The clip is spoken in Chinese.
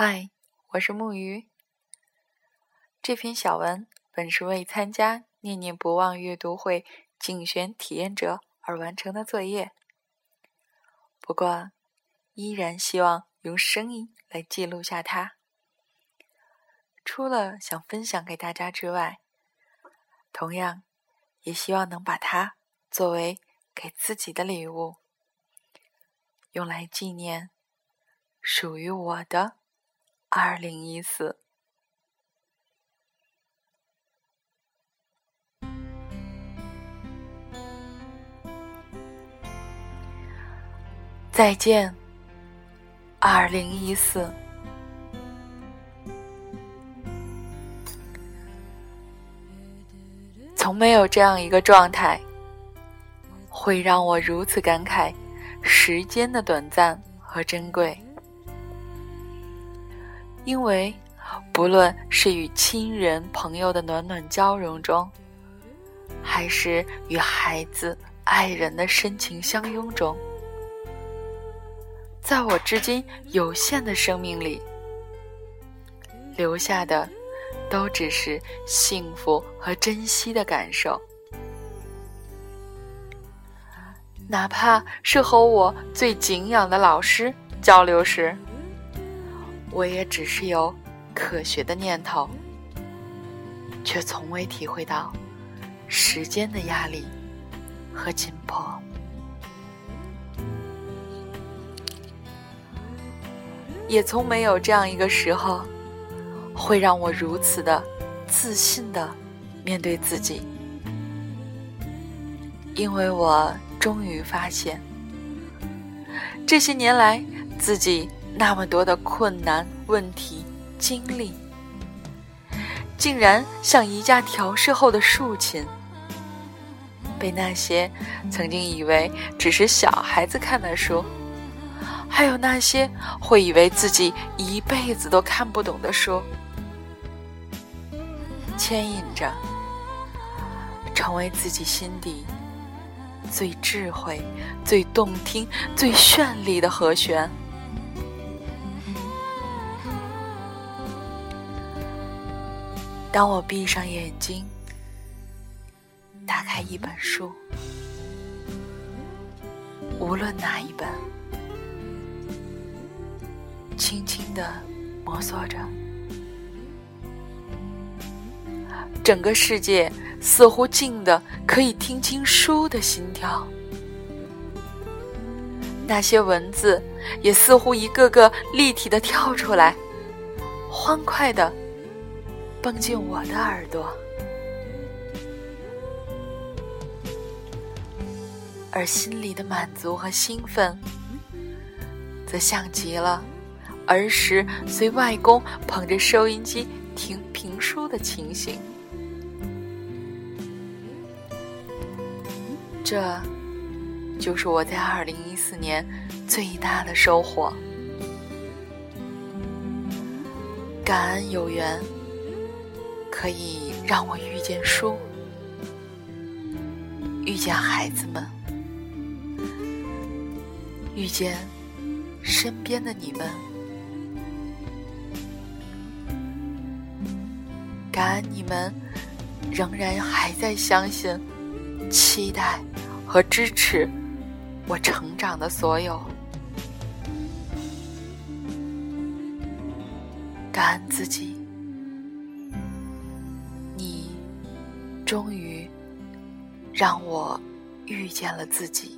嗨，我是木鱼。这篇小文本是为参加“念念不忘”阅读会竞选体验者而完成的作业，不过依然希望用声音来记录下它。除了想分享给大家之外，同样也希望能把它作为给自己的礼物，用来纪念属于我的。二零一四，再见，二零一四。从没有这样一个状态，会让我如此感慨时间的短暂和珍贵。因为，不论是与亲人朋友的暖暖交融中，还是与孩子爱人的深情相拥中，在我至今有限的生命里，留下的，都只是幸福和珍惜的感受。哪怕是和我最敬仰的老师交流时。我也只是有可学的念头，却从未体会到时间的压力和紧迫，也从没有这样一个时候，会让我如此的自信的面对自己，因为我终于发现，这些年来自己。那么多的困难、问题、经历，竟然像一架调试后的竖琴，被那些曾经以为只是小孩子看的书，还有那些会以为自己一辈子都看不懂的书，牵引着，成为自己心底最智慧、最动听、最绚丽的和弦。当我闭上眼睛，打开一本书，无论哪一本，轻轻的摸索着，整个世界似乎静的可以听清书的心跳，那些文字也似乎一个个立体的跳出来，欢快的。蹦进我的耳朵，而心里的满足和兴奋，则像极了儿时随外公捧着收音机听评书的情形。这，就是我在二零一四年最大的收获。感恩有缘。可以让我遇见书，遇见孩子们，遇见身边的你们。感恩你们仍然还在相信、期待和支持我成长的所有。感恩自己。终于，让我遇见了自己。